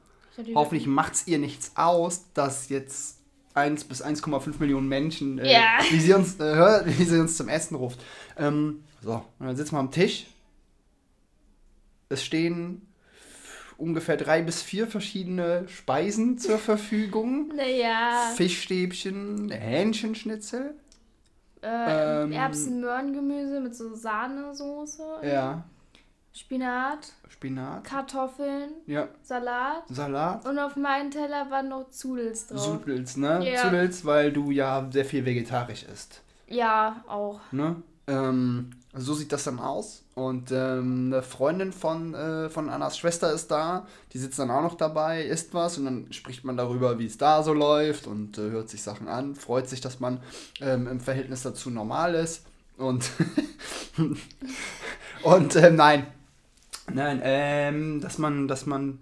Hoffentlich macht es ihr nichts aus, dass jetzt 1 bis 1,5 Millionen Menschen, äh, Ja. wie, sie uns, äh, hört, wie sie uns zum Essen ruft. Ähm, so, und dann sitzen wir am Tisch. Es stehen ungefähr drei bis vier verschiedene Speisen zur Verfügung. Naja, Fischstäbchen, Hähnchenschnitzel. äh, ähm, Erbsen, Möhrengemüse mit so Sahnesoße, Ja, Spinat, Spinat. Kartoffeln, Ja, Salat Salat. und auf meinen Teller waren noch Zudels drauf. Sudels, ne? Ja. Sudels, weil du ja sehr viel vegetarisch isst. Ja, auch. Ne? Ähm, so sieht das dann aus. Und ähm, eine Freundin von, äh, von Annas Schwester ist da. Die sitzt dann auch noch dabei, isst was und dann spricht man darüber, wie es da so läuft und äh, hört sich Sachen an, freut sich, dass man ähm, im Verhältnis dazu normal ist. Und, Und ähm, nein. Nein, ähm, dass man, dass man.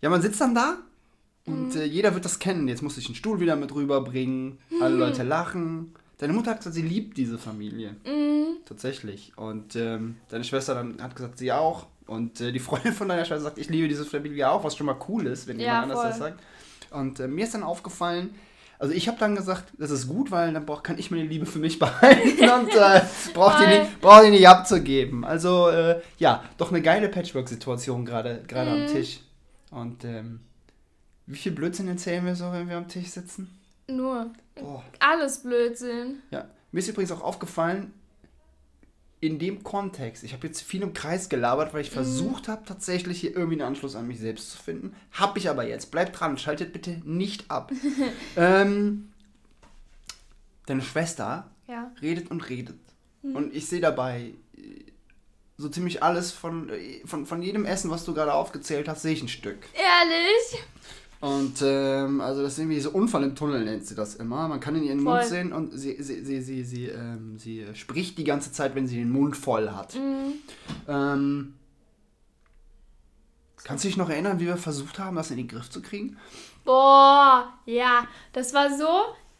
Ja, man sitzt dann da und Mhm. äh, jeder wird das kennen. Jetzt muss ich den Stuhl wieder mit rüberbringen. Alle Leute lachen. Deine Mutter hat gesagt, sie liebt diese Familie. Mhm. Tatsächlich. Und ähm, deine Schwester dann hat gesagt, sie auch. Und äh, die Freundin von deiner Schwester sagt, ich liebe diese Familie auch, was schon mal cool ist, wenn Ja, jemand anders voll. das sagt. Und äh, mir ist dann aufgefallen, also ich habe dann gesagt, das ist gut, weil dann brauch, kann ich meine Liebe für mich behalten und äh, braucht die, nicht, brauch die nicht abzugeben. Also äh, ja, doch eine geile Patchwork-Situation gerade gerade am Mhm. Tisch. Und ähm, wie viel Blödsinn erzählen wir so, wenn wir am Tisch sitzen? Nur. Boah. Alles Blödsinn. Ja, mir ist übrigens auch aufgefallen, in dem Kontext, ich habe jetzt viel im Kreis gelabert, weil ich versucht habe, tatsächlich hier irgendwie einen Anschluss an mich selbst zu finden. Hab ich aber jetzt. Bleibt dran, schaltet bitte nicht ab. ähm, deine Schwester Ja. redet und redet. Und ich sehe dabei äh, so ziemlich alles von, äh, von, von jedem Essen, was du gerade aufgezählt hast, sehe ich ein Stück. Ehrlich? Und ähm, also das ist irgendwie so Unfall im Tunnel nennt sie das immer. Man kann in ihren Mund Voll. sehen und sie, sie, sie, sie, sie, ähm, sie spricht die ganze Zeit, wenn sie den Mund voll hat. Mhm. Ähm, kannst du dich noch erinnern, wie wir versucht haben, das in den Griff zu kriegen? Boah, ja. Das war so,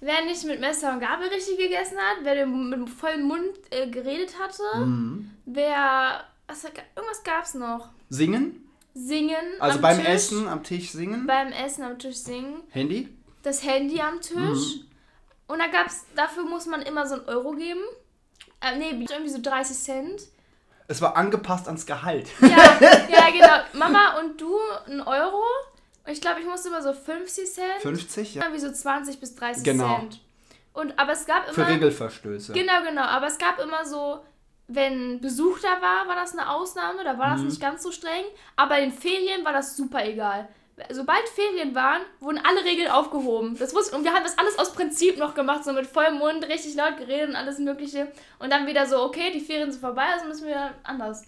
wer nicht mit Messer und Gabel richtig gegessen hat, wer mit dem vollen Mund äh, geredet hatte, Mhm. wer. Was, irgendwas gab's noch. Singen? Singen. Also beim Tisch, Essen am Tisch singen? Beim Essen am Tisch singen. Handy? Das Handy am Tisch. Mhm. Und da gab's, dafür muss man immer so einen Euro geben. Äh, nee, irgendwie so 30 Cent. Es war angepasst ans Gehalt. Ja, ja, genau. Mama und du ein Euro. Und ich glaube, ich musste immer so 50 Cent. 50, ja. Irgendwie so 20 bis 30 Genau. Cent. Und, aber es gab Für immer. Regelverstöße. Genau, genau. Aber es gab immer so, wenn Besuch da war, war das eine Ausnahme. Da war das Mhm. nicht ganz so streng. Aber in Ferien war das super egal. Sobald Ferien waren, wurden alle Regeln aufgehoben. Das wusste, und wir haben das alles aus Prinzip noch gemacht, so mit vollem Mund, richtig laut geredet und alles Mögliche. Und dann wieder so, okay, die Ferien sind vorbei, also müssen wir anders.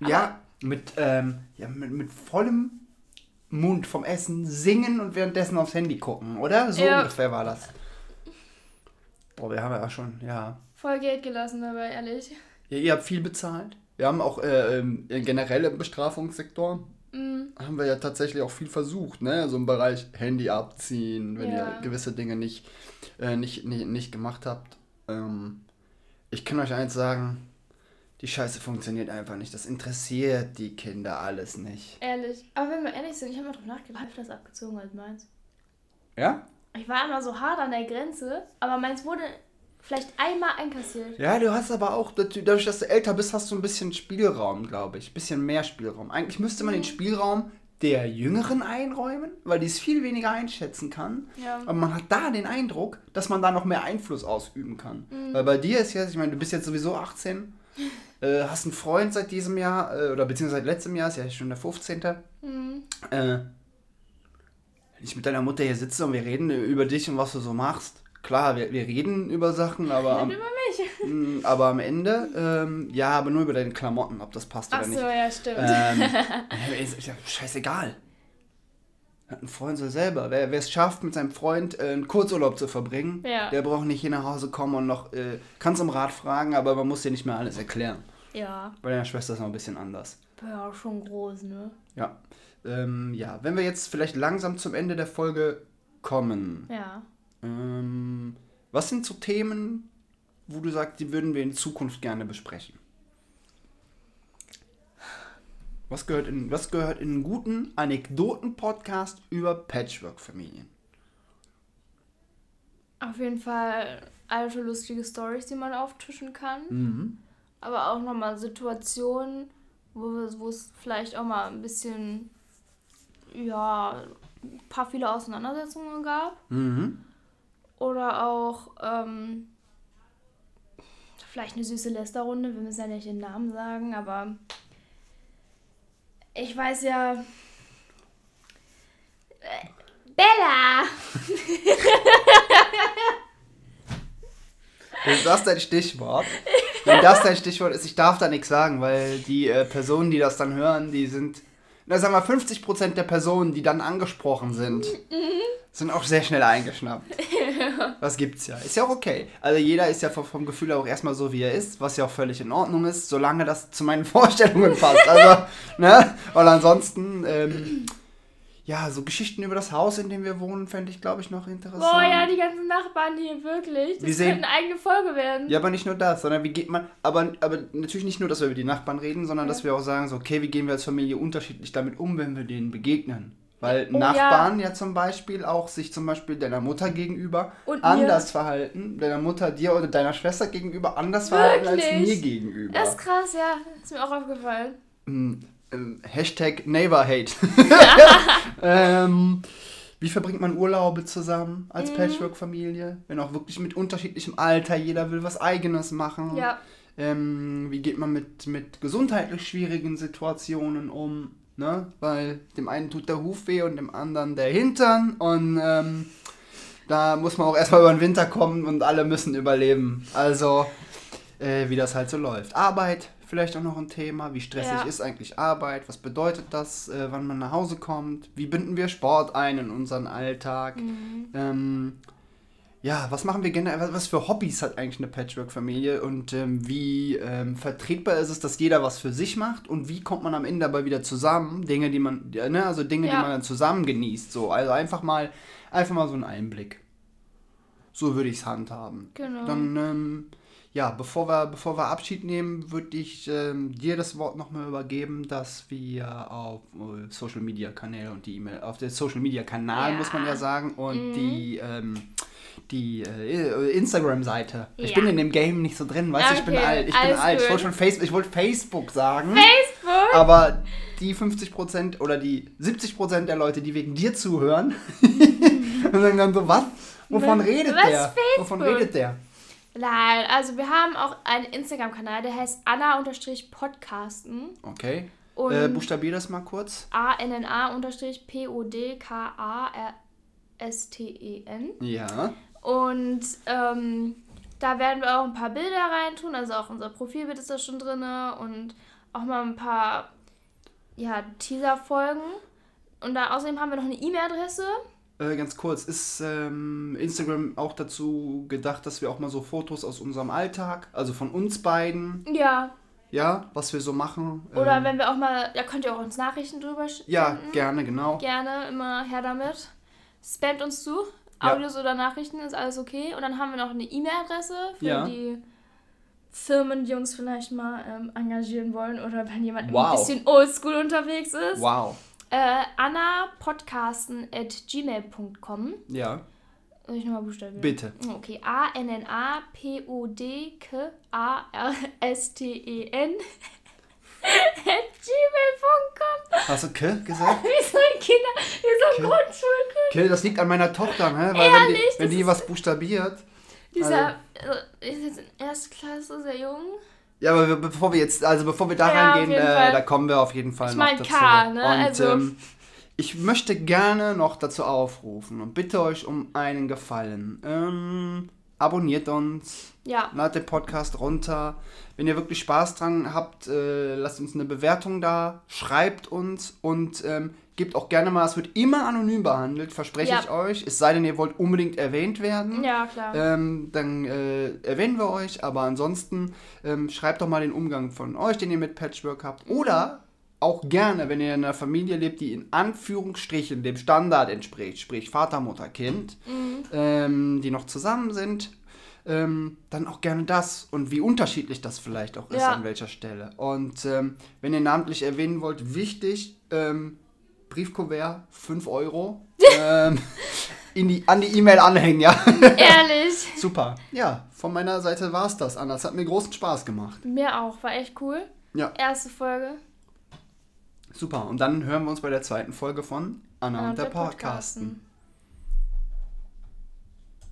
ja, mit, ähm, ja mit, mit vollem Mund vom Essen singen und währenddessen aufs Handy gucken, oder? So Ja. ungefähr war das. Boah, wir haben ja schon, ja. Voll Geld gelassen dabei, ehrlich. Ja. Ihr habt viel bezahlt. Wir haben auch äh, ähm, generell im Bestrafungssektor Mm, haben wir ja tatsächlich auch viel versucht, ne? So im Bereich Handy abziehen, wenn Ja. ihr gewisse Dinge nicht, äh, nicht, nicht, nicht gemacht habt. Ähm, ich kann euch eins sagen, die Scheiße funktioniert einfach nicht. Das interessiert die Kinder alles nicht. ehrlich. Aber wenn wir ehrlich sind, ich habe mal drauf nachgedacht, ich das abgezogen als meins. Ja? Ich war immer so hart an der Grenze, aber meins wurde vielleicht einmal einkassiert. Ja, du hast aber auch, dadurch, dass du älter bist, hast du ein bisschen Spielraum, glaube ich. Ein bisschen mehr Spielraum. Eigentlich müsste man den Spielraum der Jüngeren einräumen, weil die es viel weniger einschätzen kann. Ja. Aber man hat da den Eindruck, dass man da noch mehr Einfluss ausüben kann. Weil bei dir ist jetzt, ich meine, du bist jetzt sowieso 18, äh, hast einen Freund seit diesem Jahr, äh, oder beziehungsweise seit letztem Jahr, ist ja schon der 15. Mhm. Äh, wenn ich mit deiner Mutter hier sitze und wir reden über dich und was du so machst, klar, wir, wir reden über Sachen, aber am, Nicht über mich. Mm, aber am Ende, ähm, ja, aber nur über deine Klamotten, ob das passt Ach oder so, nicht. ja, stimmt. Ähm, äh, ist, ja scheißegal. Ein Freund soll selber. Wer wer es schafft, mit seinem Freund äh, einen Kurzurlaub zu verbringen, Ja. der braucht nicht hier nach Hause kommen und noch, äh, kannst um Rat fragen, aber man muss dir nicht mehr alles erklären. ja. Bei deiner Schwester ist noch ein bisschen anders. Ja, schon groß, ne? Ja. Ähm, ja, wenn wir jetzt vielleicht langsam zum Ende der Folge kommen, Ja. Ähm, was sind so Themen, wo du sagst, die würden wir in Zukunft gerne besprechen? Was gehört in, was gehört in einen guten Anekdoten-Podcast über Patchwork-Familien? Auf jeden Fall alte lustige Stories, die man auftischen kann. Mhm. Aber auch nochmal Situationen, wo, es vielleicht auch mal ein bisschen, ja, ein paar viele Auseinandersetzungen gab. Mhm. Oder auch ähm, vielleicht eine süße Lästerrunde. Wir müssen ja nicht den Namen sagen, aber ich weiß ja. Äh, Bella! Wenn das dein Stichwort, wenn das dein Stichwort ist, ich darf da nichts sagen, weil die äh, Personen, die das dann hören, die sind, na sagen wir 50% der Personen, die dann angesprochen sind, sind auch sehr schnell eingeschnappt. Das gibt's ja. Ist ja auch okay. Also jeder ist ja vom, vom Gefühl auch erstmal so, wie er ist, was ja auch völlig in Ordnung ist, solange das zu meinen Vorstellungen passt. Also, ne? Und ansonsten, ähm, ja, so Geschichten über das Haus, in dem wir wohnen, fände ich, glaube ich, noch interessant. Boah, ja, die ganzen Nachbarn hier, wirklich. Das Wir sehen- könnte eine eigene Folge werden. Ja, aber nicht nur das, sondern wie geht man, aber, aber natürlich nicht nur, dass wir über die Nachbarn reden, sondern Ja. dass wir auch sagen, so, okay, wie gehen wir als Familie unterschiedlich damit um, wenn wir denen begegnen. Weil Oh, Nachbarn ja. zum Beispiel auch sich zum Beispiel deiner Mutter gegenüber Und anders verhalten, deiner Mutter dir oder deiner Schwester gegenüber anders verhalten als Wirklich? mir gegenüber. Das ist krass, ja. Ist mir auch aufgefallen. Ähm, Hashtag Neighborhate. ähm, wie verbringt man Urlaube zusammen als Mhm. Patchwork-Familie? Wenn auch wirklich mit unterschiedlichem Alter, jeder will was Eigenes machen. Ja. Ähm, wie geht man mit, mit gesundheitlich schwierigen Situationen um? Ne? Weil dem einen tut der Huf weh und dem anderen der Hintern. Und ähm, da muss man auch erstmal über den Winter kommen und alle müssen überleben. Also, äh, wie das halt so läuft. Arbeit, vielleicht auch noch ein Thema. Wie stressig Ja. ist eigentlich Arbeit? Was bedeutet das, äh, wann man nach Hause kommt? Wie binden wir Sport ein in unseren Alltag? Mhm. Ähm, ja, was machen wir generell? Was- für Hobbys hat eigentlich eine Patchwork-Familie und ähm, wie ähm, vertretbar ist es, dass jeder was für sich macht und wie kommt man am Ende dabei wieder zusammen? Dinge, die man, ne, also Dinge, die Ja. man dann zusammen genießt. So, also einfach mal, einfach mal so einen Einblick. So würde ich es handhaben. Genau. Dann, ähm, ja, bevor wir, bevor wir Abschied nehmen, würde ich ähm, dir das Wort nochmal übergeben, dass wir auf äh, Social Media Kanäle und die E-Mail, auf der Social Media Kanal Ja. muss man ja sagen und Mhm. die, ähm, die äh, Instagram-Seite. Ich Ja. bin in dem Game nicht so drin, weißt du, ich bin Okay, alt. Ich bin alles alt. Ich gut. wollte schon Facebook, ich wollte Facebook sagen. Facebook? Aber die 50% oder die 70% der Leute, die wegen dir zuhören, und sagen dann so, was? Wovon Was- redet was der? Wovon Facebook? redet der? Nein, also wir haben auch einen Instagram-Kanal, der heißt Anna-Podcasten. Okay. Und Äh, buchstabier das mal kurz. A-N-N-A-P-O-D-K-A-R-S-T-E-N. Ja. Und ähm, da werden wir auch ein paar Bilder reintun. Also auch unser Profilbild ist da schon drin. Und auch mal ein paar ja, Teaser-Folgen. Und da außerdem haben wir noch eine E-Mail-Adresse. Äh, ganz kurz, ist ähm, Instagram auch dazu gedacht, dass wir auch mal so Fotos aus unserem Alltag, also von uns beiden, Ja. ja, was wir so machen. Oder ähm, wenn wir auch mal, da könnt ihr auch uns Nachrichten drüber schicken. Ja, gerne, genau. Gerne, immer her damit. Spamt uns zu. Ja. Audios oder Nachrichten ist alles okay. Und dann haben wir noch eine E-Mail-Adresse für Ja. die Firmen, die uns vielleicht mal ähm, engagieren wollen oder wenn jemand Wow. ein bisschen oldschool unterwegs ist. Wow. Äh, annapodcasten at gmail.com. Ja, Soll ich nochmal buchstabieren? bitte. Okay, A-N-N-A-P-O-D-K-A-R-S-T-E-N at gmail.com. Hast du K gesagt? Wie so ein Kinder, wie so ein K? Grundschulkind. K, das liegt an meiner Tochter, ne? Weil wenn die, Ehrlich? wenn die was buchstabiert. Dieser äh, ist jetzt in Erstklasse, sehr jung. Ja, aber bevor wir jetzt, also bevor wir da Ja, reingehen, äh, da kommen wir auf jeden Fall Ich noch mein dazu. K, ne? Und Also- ähm, ich möchte gerne noch dazu aufrufen und bitte euch um einen Gefallen. Ähm, abonniert uns, Ja, ladet den Podcast runter. Wenn ihr wirklich Spaß dran habt, äh, lasst uns eine Bewertung da, schreibt uns und ähm, gebt auch gerne mal, es wird immer anonym behandelt, verspreche Ja. ich euch. Es sei denn, ihr wollt unbedingt erwähnt werden. ja, klar. Ähm, dann äh, erwähnen wir euch, aber ansonsten ähm, schreibt doch mal den Umgang von euch, den ihr mit Patchwork habt. Oder auch gerne, wenn ihr in einer Familie lebt, die in Anführungsstrichen dem Standard entspricht, sprich Vater, Mutter, Kind, ähm, die noch zusammen sind, ähm, dann auch gerne das und wie unterschiedlich das vielleicht auch ist Ja. an welcher Stelle. Und ähm, wenn ihr namentlich erwähnen wollt, wichtig, ähm, Briefkuvert, 5 Euro. ähm, in die, an die E-Mail anhängen, ja. Ehrlich. Super. Ja, von meiner Seite war es das, Anna. Es hat mir großen Spaß gemacht. Mir auch, war echt cool. Ja, Erste Folge. super. Und dann hören wir uns bei der zweiten Folge von Anna und der Podcasten.